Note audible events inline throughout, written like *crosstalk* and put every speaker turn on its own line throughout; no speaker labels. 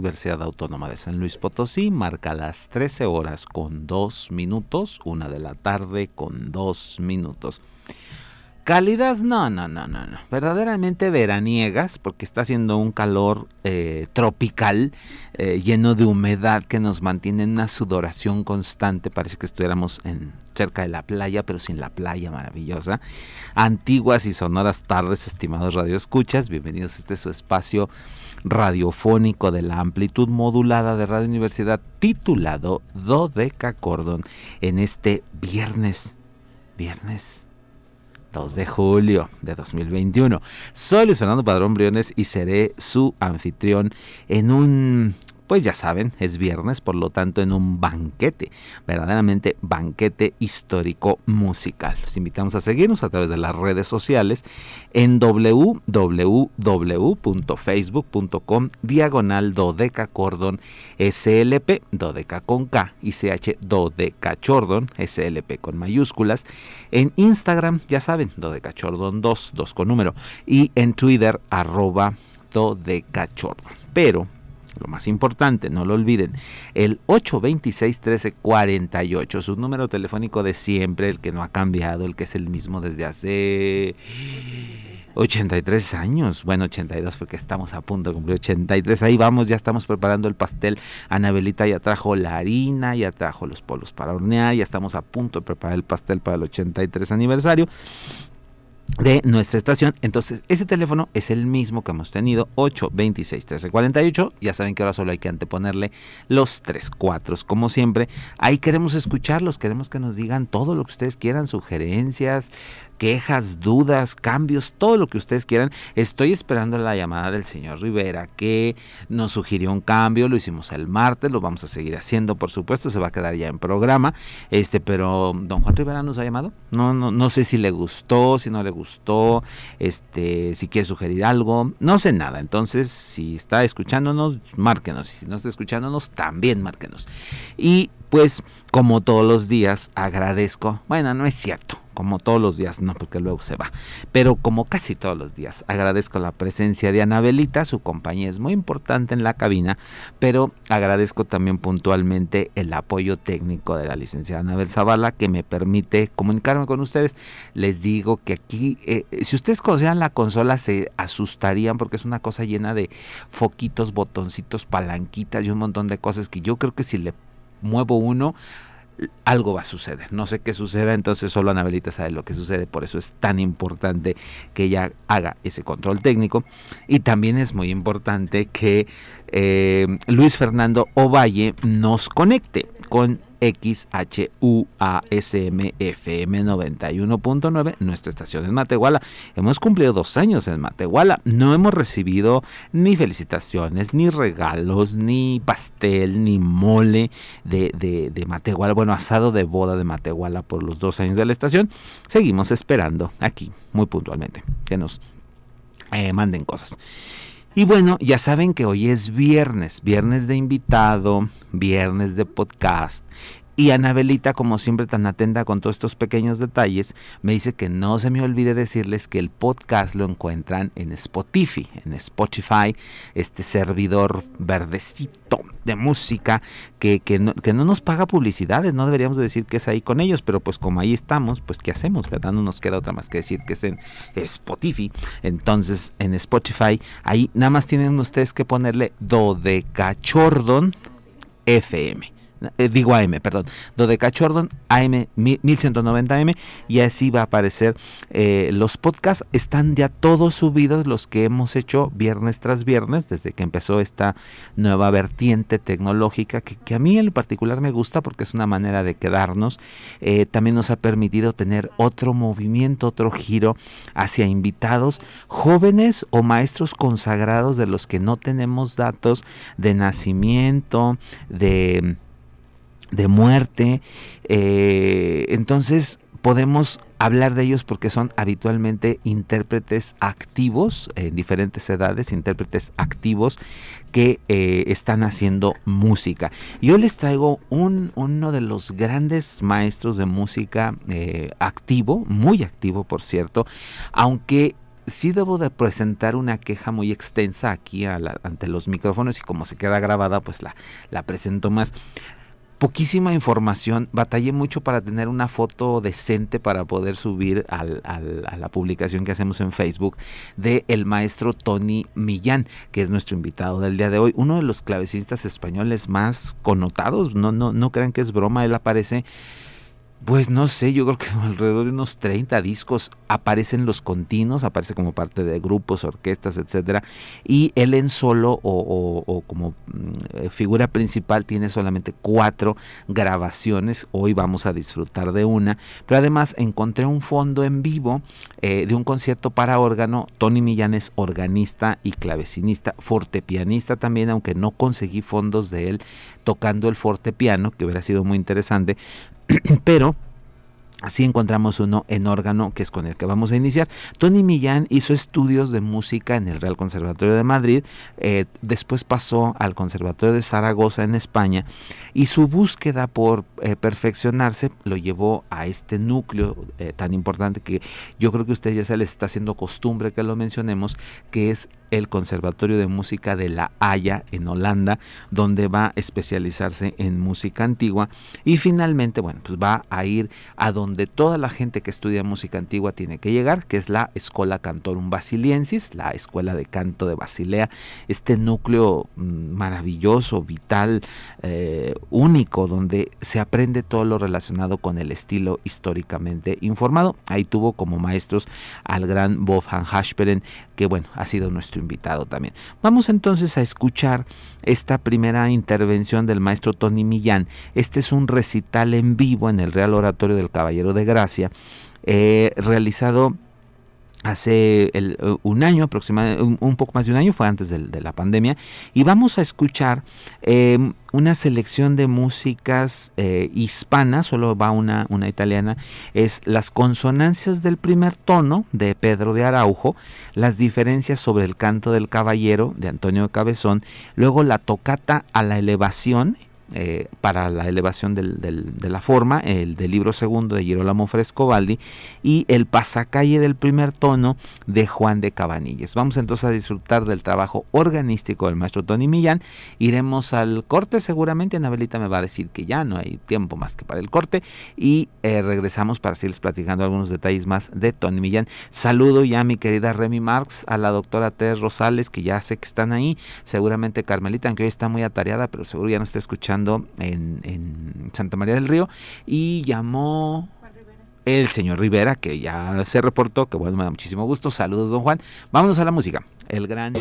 Universidad Autónoma de San Luis Potosí marca las 13 horas con 2 minutos, una de la tarde con 2 minutos. Cálidas, no, no, no, no, no. Verdaderamente veraniegas, porque está haciendo un calor eh, tropical, eh, lleno de humedad que nos mantiene en una sudoración constante. Parece que estuviéramos en, cerca de la playa, pero sin la playa maravillosa. Antiguas y sonoras tardes, estimados radioescuchas. Bienvenidos a este su espacio radiofónico de la amplitud modulada de Radio Universidad, titulado Dodeca Cordon, en este viernes. Viernes 2 de julio de 2021. Soy Luis Fernando Padrón Briones y seré su anfitrión en un pues ya saben, es viernes, por lo tanto en un banquete, verdaderamente banquete histórico musical. Los invitamos a seguirnos a través de las redes sociales en www.facebook.com diagonal dodeca cordon slp, dodeca con K y ch dodeca chordon slp con mayúsculas. En Instagram, ya saben, dodeca chordon 2, 2 con número. Y en Twitter, arroba dodeca chordon. Pero lo más importante, no lo olviden, el 826-1348, su número telefónico de siempre, el que no ha cambiado, el que es el mismo desde hace 83 años, bueno 82 porque estamos a punto de cumplir 83, ahí vamos, ya estamos preparando el pastel, Anabelita ya trajo la harina, ya trajo los polos para hornear, ya estamos a punto de preparar el pastel para el 83 aniversario de nuestra estación. Entonces, ese teléfono es el mismo que hemos tenido, 826 1348. Ya saben que ahora solo hay que anteponerle los tres cuatros, como siempre. Ahí queremos escucharlos, queremos que nos digan todo lo que ustedes quieran, sugerencias, quejas, dudas, cambios, todo lo que ustedes quieran. Estoy esperando la llamada del señor Rivera que nos sugirió un cambio, lo hicimos el martes, lo vamos a seguir haciendo, por supuesto, se va a quedar ya en programa. Este, pero don Juan Rivera nos ha llamado. No no no sé si le gustó, si no le gustó, este, si quiere sugerir algo, no sé nada. Entonces, si está escuchándonos, márquenos y si no está escuchándonos, también márquenos. Y pues como todos los días agradezco, bueno, no es cierto, como todos los días, no, porque luego se va, pero como casi todos los días, agradezco la presencia de Anabelita, su compañía es muy importante en la cabina, pero agradezco también puntualmente el apoyo técnico de la licenciada Anabel Zavala, que me permite comunicarme con ustedes. Les digo que aquí, eh, si ustedes conocieran la consola, se asustarían porque es una cosa llena de foquitos, botoncitos, palanquitas y un montón de cosas que yo creo que si le muevo uno, algo va a suceder. No sé qué suceda, entonces solo Anabelita sabe lo que sucede, por eso es tan importante que ella haga ese control técnico. Y también es muy importante que eh, Luis Fernando Ovalle nos conecte con XHUASMFM 91.9, nuestra estación en Matehuala. Hemos cumplido dos años en Matehuala. No hemos recibido ni felicitaciones, ni regalos, ni pastel, ni mole de, de, Matehuala. Bueno, asado de boda de Matehuala por los dos años de la estación. Seguimos esperando aquí, muy puntualmente, que nos eh, manden cosas. Y bueno, ya saben que hoy es viernes, viernes de invitado, viernes de podcast. Y Anabelita, como siempre tan atenta con todos estos pequeños detalles, me dice que no se me olvide decirles que el podcast lo encuentran en Spotify, en Spotify, este servidor verdecito de música que, que, no, que no nos paga publicidades, no deberíamos decir que es ahí con ellos, pero pues como ahí estamos, pues ¿qué hacemos? ¿Verdad? No nos queda otra más que decir que es en Spotify. Entonces, en Spotify, ahí nada más tienen ustedes que ponerle Dodecachordon FM eh, digo AM, perdón, Dodecachordon AM 1190M y así va a aparecer eh, los podcasts. Están ya todos subidos los que hemos hecho viernes tras viernes desde que empezó esta nueva vertiente tecnológica que, a mí en particular me gusta porque es una manera de quedarnos. Eh, también nos ha permitido tener otro movimiento, otro giro hacia invitados jóvenes o maestros consagrados de los que no tenemos datos de nacimiento, de de muerte. Eh, entonces podemos hablar de ellos porque son habitualmente intérpretes activos en diferentes edades, intérpretes activos que eh, están haciendo música. Yo les traigo un, uno de los grandes maestros de música eh, activo, muy activo por cierto, aunque sí debo de presentar una queja muy extensa aquí ante los micrófonos y como se queda grabada pues la, la presento más poquísima información. Batallé mucho para tener una foto decente para poder subir a la publicación que hacemos en Facebook de el maestro Tony Millán, que es nuestro invitado del día de hoy, uno de los clavecistas españoles más connotados. No, no, no crean que es broma, él aparece pues no sé, yo creo que *laughs* alrededor de unos 30 discos aparecen los continuos, aparece como parte de grupos, orquestas, etcétera, y él en solo o, como mm, figura principal tiene solamente cuatro grabaciones. Hoy vamos a disfrutar de una, pero además encontré un fondo en vivo eh, de un concierto para órgano. Tony Millán es organista y clavecinista, fortepianista también, aunque no conseguí fondos de él tocando el fortepiano, que hubiera sido muy interesante. *clears throat* Pero Así encontramos uno en órgano, que es con el que vamos a iniciar. Tony Millán hizo estudios de música en el Real Conservatorio de Madrid, eh, después pasó al Conservatorio de Zaragoza en España y su búsqueda por eh, perfeccionarse lo llevó a este núcleo eh, tan importante que yo creo que a ustedes ya se les está haciendo costumbre que lo mencionemos, que es el Conservatorio de Música de La Haya en Holanda, donde va a especializarse en música antigua y finalmente, bueno, pues va a ir a donde toda la gente que estudia música antigua tiene que llegar, que es la Escola Cantorum Basiliensis, la Escuela de Canto de Basilea, este núcleo mm, maravilloso, vital, eh, único, donde se aprende todo lo relacionado con el estilo históricamente informado. Ahí tuvo como maestros al gran Wolfgang Hasperen, que bueno, ha sido nuestro invitado también. Vamos entonces a escuchar esta primera intervención del maestro Tony Millán. Este es un recital en vivo en el Real Oratorio del Caballero de Gracia, eh, realizado hace eh, un año aproximadamente, un, poco más de un año, fue antes de, la pandemia, y vamos a escuchar em, una selección de músicas eh, hispanas, solo va una, una italiana, es las consonancias del primer tono de Pedro de Araujo, las diferencias sobre el canto del caballero de Antonio Cabezón, luego la tocata a la elevación eh, para la elevación de la forma, el del libro segundo de Girolamo Frescobaldi y el pasacalle del primer tono de Juan de Cabanilles. Vamos entonces a disfrutar del trabajo organístico del maestro Tony Millán. Iremos al corte seguramente, Anabelita me va a decir que ya no hay tiempo más que para el corte y eh, regresamos para seguirles platicando algunos detalles más de Tony Millán. Saludo ya a mi querida Remy Marx, a la doctora Tess Rosales, que ya sé que están ahí, seguramente Carmelita, aunque hoy está muy atareada, pero seguro ya no está escuchando en, Santa María del Río y llamó el señor Rivera, que ya se reportó, que bueno, me da muchísimo gusto. Saludos, don Juan. Vámonos a la música. El gran Tony.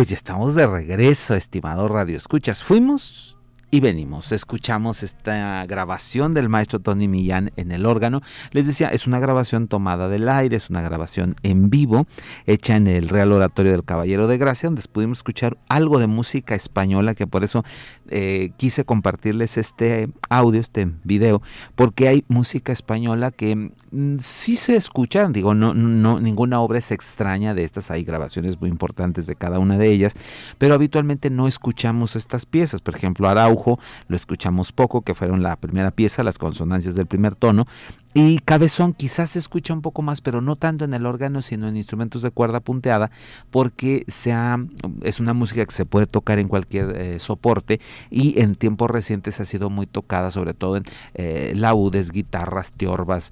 Pues ya estamos de regreso, estimado Radio Escuchas. Fuimos y venimos, escuchamos esta grabación del maestro Tony Millán en el órgano. Les decía, es una grabación tomada del aire, es una grabación en vivo, hecha en el Real Oratorio del Caballero de Gracia, donde pudimos escuchar algo de música española, que por eso eh, quise compartirles este audio, este video, porque hay música española que mm, sí se escucha, digo, no, no, ninguna obra es extraña de estas, hay grabaciones muy importantes de cada una de ellas, pero habitualmente no escuchamos estas piezas, por ejemplo, Araujo, lo escuchamos poco, que fueron la primera pieza, las consonancias del primer tono, y Cabezón quizás se escucha un poco más, pero no tanto en el órgano, sino en instrumentos de cuerda punteada, porque es una música que se puede tocar en cualquier eh, soporte y en tiempos recientes ha sido muy tocada, sobre todo en eh, laudes, guitarras, tiorbas,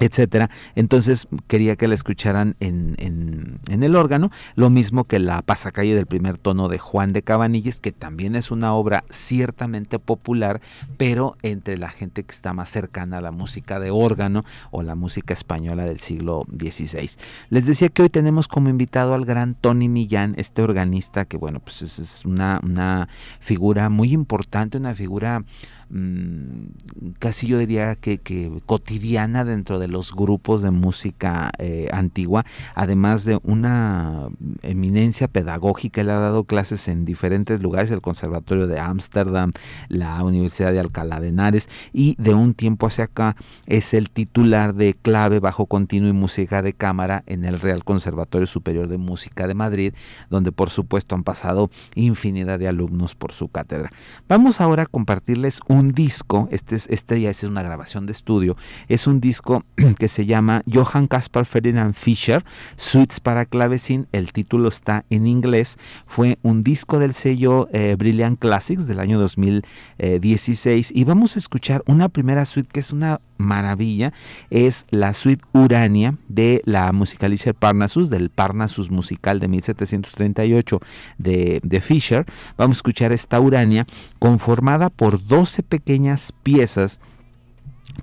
etcétera. Entonces quería que la escucharan en, en, el órgano, lo mismo que la pasacalle del primer tono de Juan de Cabanilles, que también es una obra ciertamente popular, pero entre la gente que está más cercana a la música de órgano o la música española del siglo XVI. Les decía que hoy tenemos como invitado al gran Tony Millán, este organista que bueno, pues es, una, una figura muy importante, una figura casi yo diría que, cotidiana dentro de los grupos de música eh, antigua, además de una eminencia pedagógica, él ha dado clases en diferentes lugares, el Conservatorio de Ámsterdam, la Universidad de Alcalá de Henares, y de un tiempo hacia acá es el titular de clave, bajo continuo y música de cámara en el Real Conservatorio Superior de Música de Madrid, donde por supuesto han pasado infinidad de alumnos por su cátedra. Vamos ahora a compartirles un un disco, este, es, este ya es una grabación de estudio, es un disco *clears throat* que se llama Johann Caspar Ferdinand Fischer, Suites para clavecín, el título está en inglés, fue un disco del sello eh, Brilliant Classics del año 2016 y vamos a escuchar una primera suite que es una maravilla, es la suite Urania de la musicalizer Parnassus, del Parnassus musical de 1738 de, de Fischer. Vamos a escuchar esta Urania conformada por 12 pequeñas piezas,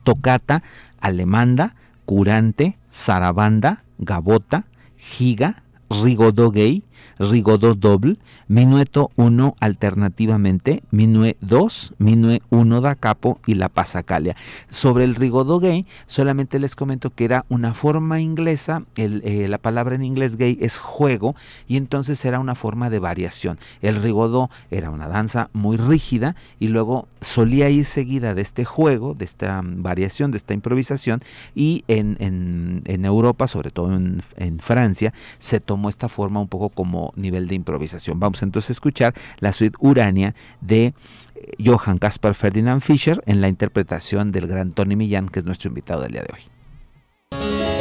tocata, alemanda, curante, zarabanda, gabota, giga, rigodó gay, rigodó doble, minueto 1 alternativamente, minue 2, minue 1 da capo y la pasacalia. Sobre el rigodó gay, solamente les comento que era una forma inglesa, eh, la palabra en inglés gay es juego y entonces era una forma de variación. El rigodó era una danza muy rígida y luego solía ir seguida de este juego, de esta variación, de esta improvisación y en, Europa, sobre todo en, en Francia, se tomó esta forma un poco como nivel de improvisación. Vamos entonces a escuchar la suite Urania de eh, Johann Caspar Ferdinand Fischer en la interpretación del gran Tony Millán, que es nuestro invitado del día de hoy.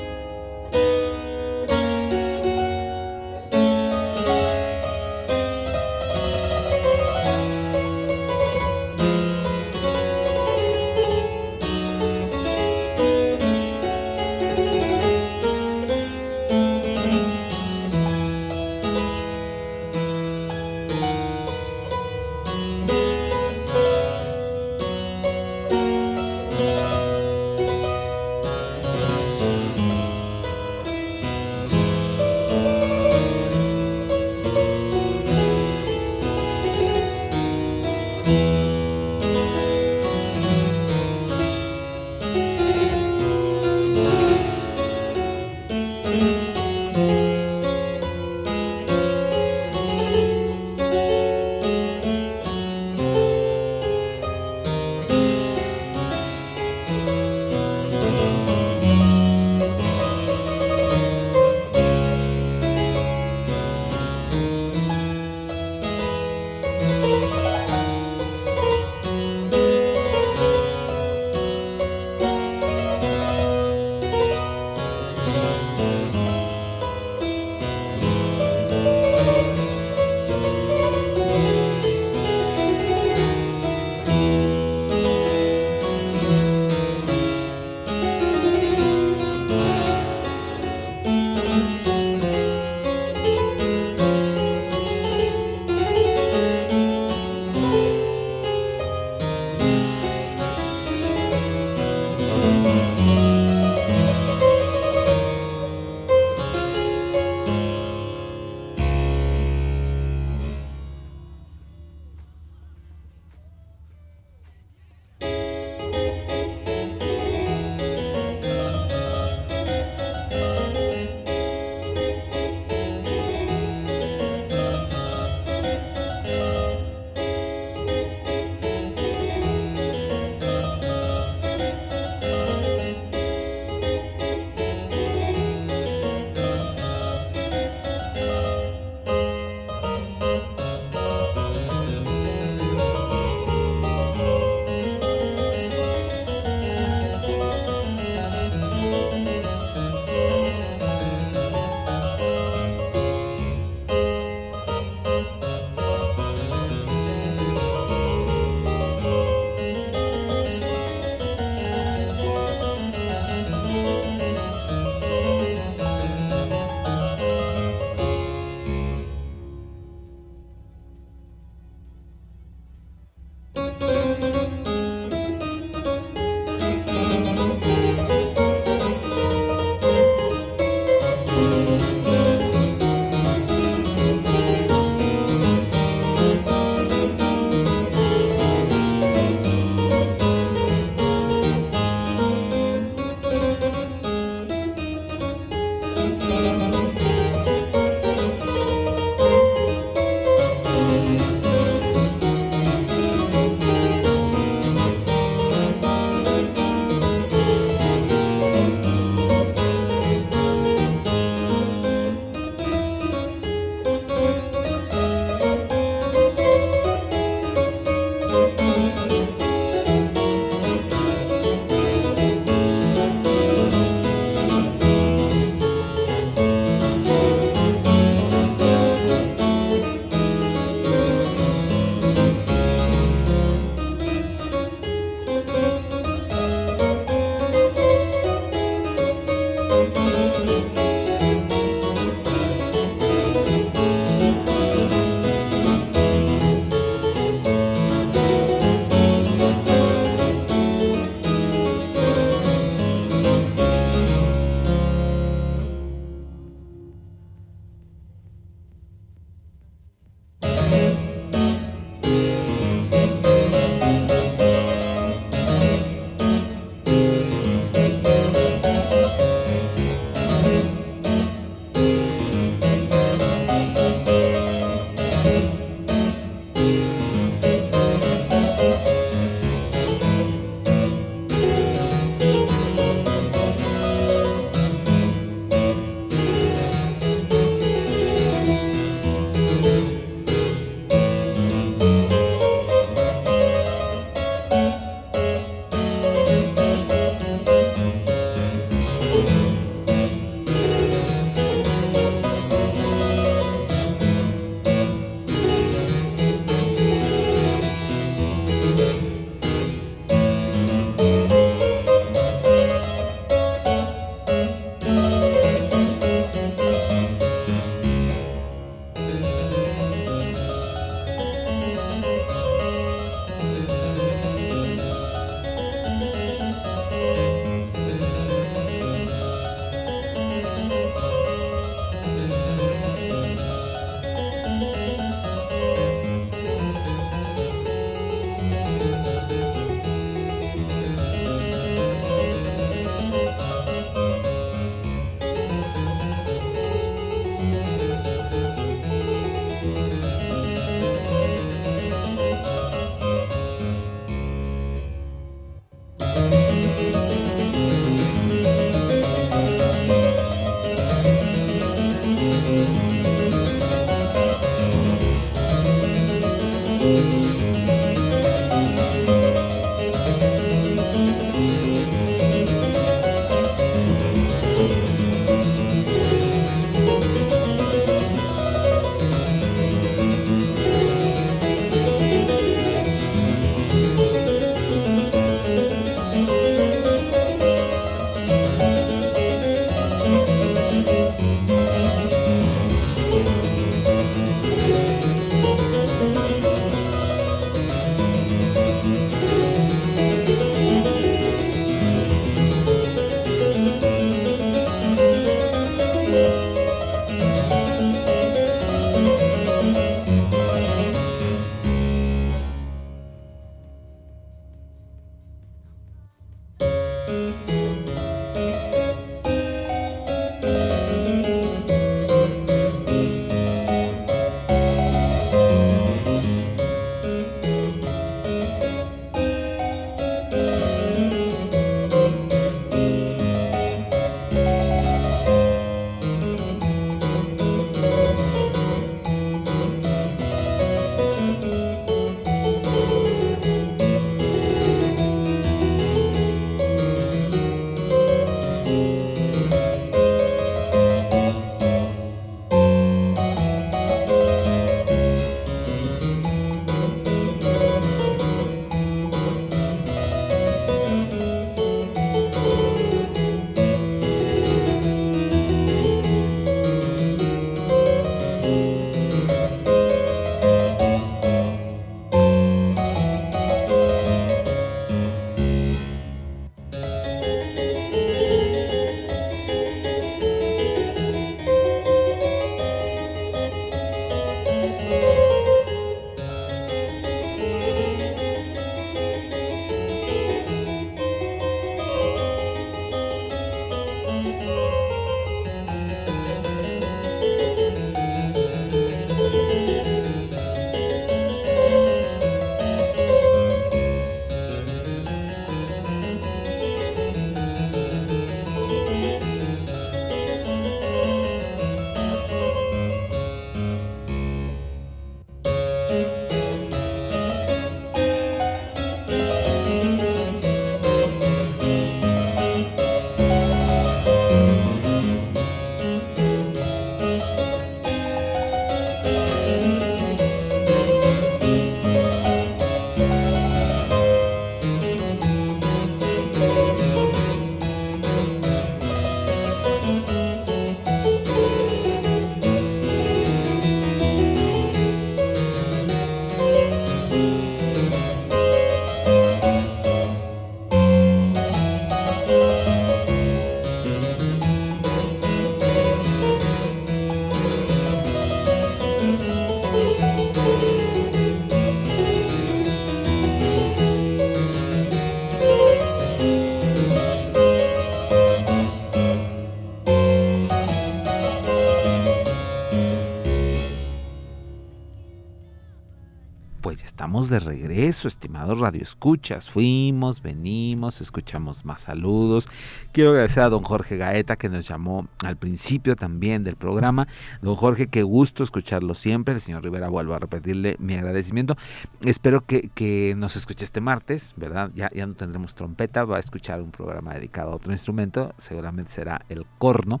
De regreso, estimados radioescuchas. Fuimos, venimos, escuchamos más saludos. Quiero agradecer a don Jorge Gaeta que nos llamó al principio también del programa. Don Jorge, qué gusto escucharlo siempre. El señor Rivera, vuelvo a repetirle mi agradecimiento. Espero que, nos escuche este martes, ¿verdad? Ya, ya no tendremos trompeta, va a escuchar un programa dedicado a otro instrumento, seguramente será el corno.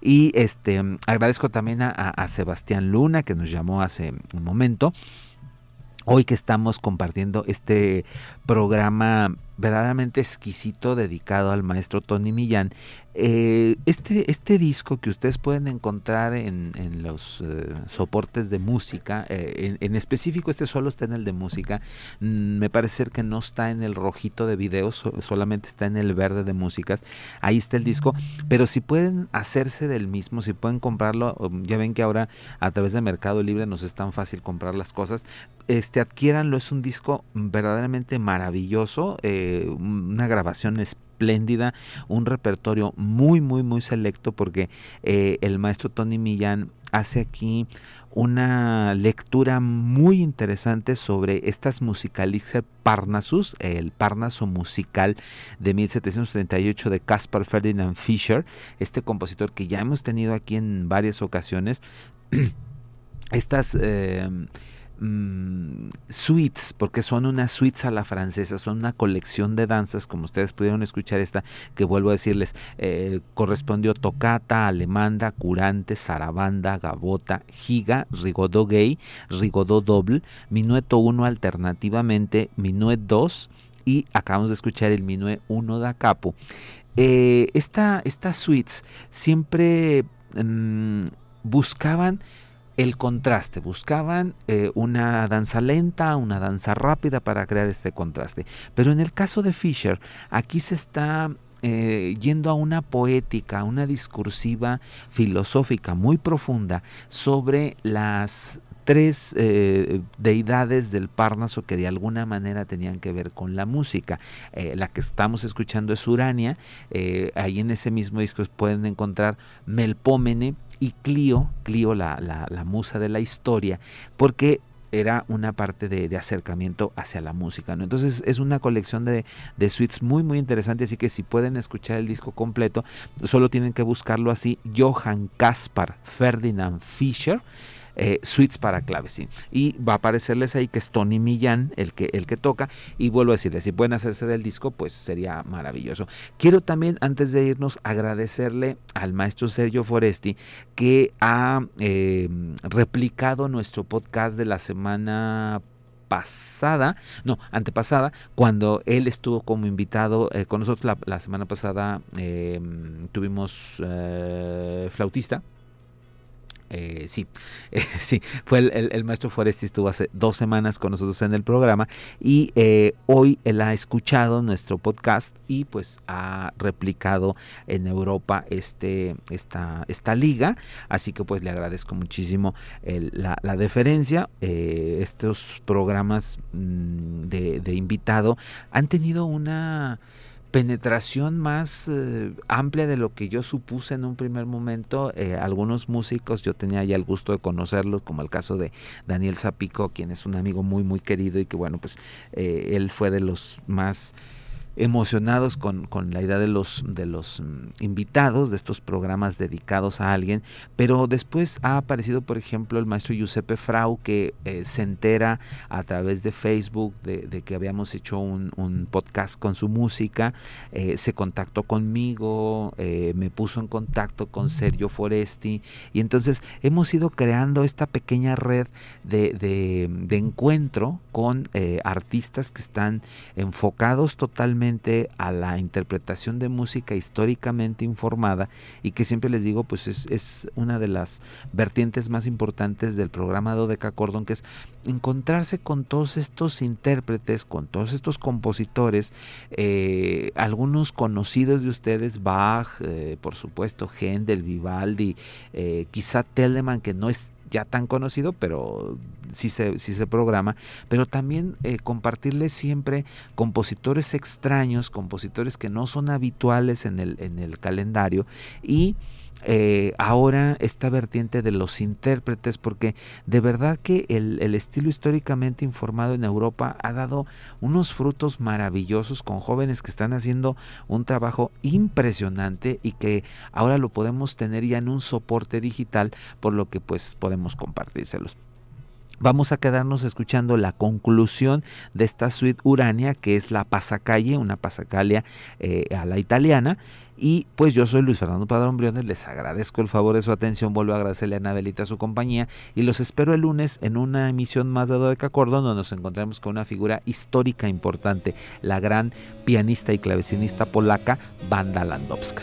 Y este agradezco también a Sebastián Luna que nos llamó hace un momento hoy que estamos compartiendo este programa verdaderamente exquisito dedicado al maestro Tony Millán. Eh, este, este disco que ustedes pueden encontrar en, los eh, soportes de música, eh, en, específico este solo está en el de música, mm, me parece que no está en el rojito de videos, solamente está en el verde de músicas, ahí está el disco, pero si pueden hacerse del mismo, si pueden comprarlo, ya ven que ahora a través de Mercado Libre nos es tan fácil comprar las cosas, este adquiéranlo, es un disco verdaderamente maravilloso, una grabación espléndida, un repertorio muy, muy, muy selecto porque eh, el maestro Tony Millán hace aquí una lectura muy interesante sobre estas musicalices Parnassus, el Parnaso musical de 1738 de Caspar Ferdinand Fischer, este compositor que ya hemos tenido aquí en varias ocasiones. *clears throat* Estas eh, Mm, suites, porque son unas suites a la francesa, son una colección de danzas, como ustedes pudieron escuchar esta, que vuelvo a decirles, eh, correspondió tocata, alemanda, curante, zarabanda, gabota, giga, rigodó gay, rigodó doble, minueto 1 alternativamente, minuet 2 y acabamos de escuchar el minuet 1 da capo. Eh, estas suites siempre mm, buscaban el contraste, buscaban eh, una danza lenta, una danza rápida para crear este contraste. Pero en el caso de Fisher, aquí se está eh, yendo a una poética, una discursiva filosófica muy profunda sobre las tres eh, deidades del Parnaso que de alguna manera tenían que ver con la música. la que estamos escuchando es Urania, ahí en ese mismo disco pueden encontrar Melpómene, y Clio, Clio la, la, musa de la historia, porque era una parte de, acercamiento hacia la música. ¿no? Entonces es una colección de, de, suites muy muy interesante, así que si pueden escuchar el disco completo, solo tienen que buscarlo así, Johann Caspar Ferdinand Fischer eh, suites para clavecín. Y va a aparecerles ahí que es Tony Millán el que, el que toca. Y vuelvo a decirles, si pueden hacerse del disco, pues sería maravilloso. Quiero también, antes de irnos, agradecerle al maestro Sergio Foresti que ha eh, replicado nuestro podcast de la semana pasada, no, antepasada, cuando él estuvo como invitado eh, con nosotros la, semana pasada, tuvimos flautista, eh, sí, *laughs* sí, fue el, maestro Foresti, estuvo hace dos semanas con nosotros en el programa y eh, hoy él ha escuchado nuestro podcast y pues ha replicado en Europa este, esta, esta liga, así que pues le agradezco muchísimo la, deferencia. Eh, estos programas mm, de invitado han tenido una penetración más eh, amplia de lo que yo supuse en un primer momento. Eh, algunos músicos, yo tenía ya el gusto de conocerlos, como el caso de Daniel Zapico, quien es un amigo muy, muy querido y que bueno, pues eh, él fue de los más emocionados con, la idea de los, de los mm, invitados de estos programas dedicados a alguien, pero después ha aparecido, por ejemplo, el maestro Giuseppe Frau, que eh, se entera a través de Facebook de, que habíamos hecho un, podcast con su música, eh, se contactó conmigo, eh, me puso en contacto con Sergio Foresti, y entonces hemos ido creando esta pequeña red de, de encuentro con artistas que están enfocados totalmente a la interpretación de música históricamente informada y que siempre les digo pues es, una de las vertientes más importantes del programa Dodeca Cordón que es encontrarse con todos estos intérpretes, con todos estos compositores, eh, algunos conocidos de ustedes, Bach, eh, por supuesto, Händel, Vivaldi, eh, quizá Telemann que no es ya tan conocido, pero sí se, sí se programa, pero también eh, compartirles siempre compositores extraños, compositores que no son habituales en el, en el calendario y eh, ahora esta vertiente de los intérpretes, porque de verdad que el, el, estilo históricamente informado en Europa ha dado unos frutos maravillosos con jóvenes que están haciendo un trabajo impresionante y que ahora lo podemos tener ya en un soporte digital, por lo que pues podemos compartírselos. Vamos a quedarnos escuchando la conclusión de esta suite Urania, que es la pasacalle, una pasacalia eh, a la italiana. Y pues yo soy Luis Fernando Padrón Briones, les agradezco el favor de su atención, vuelvo a agradecerle a Anabelita su compañía y los espero el lunes en una emisión más de Dodeca Cordón donde nos encontramos con una figura histórica importante, la gran pianista y clavecinista polaca Banda Landowska.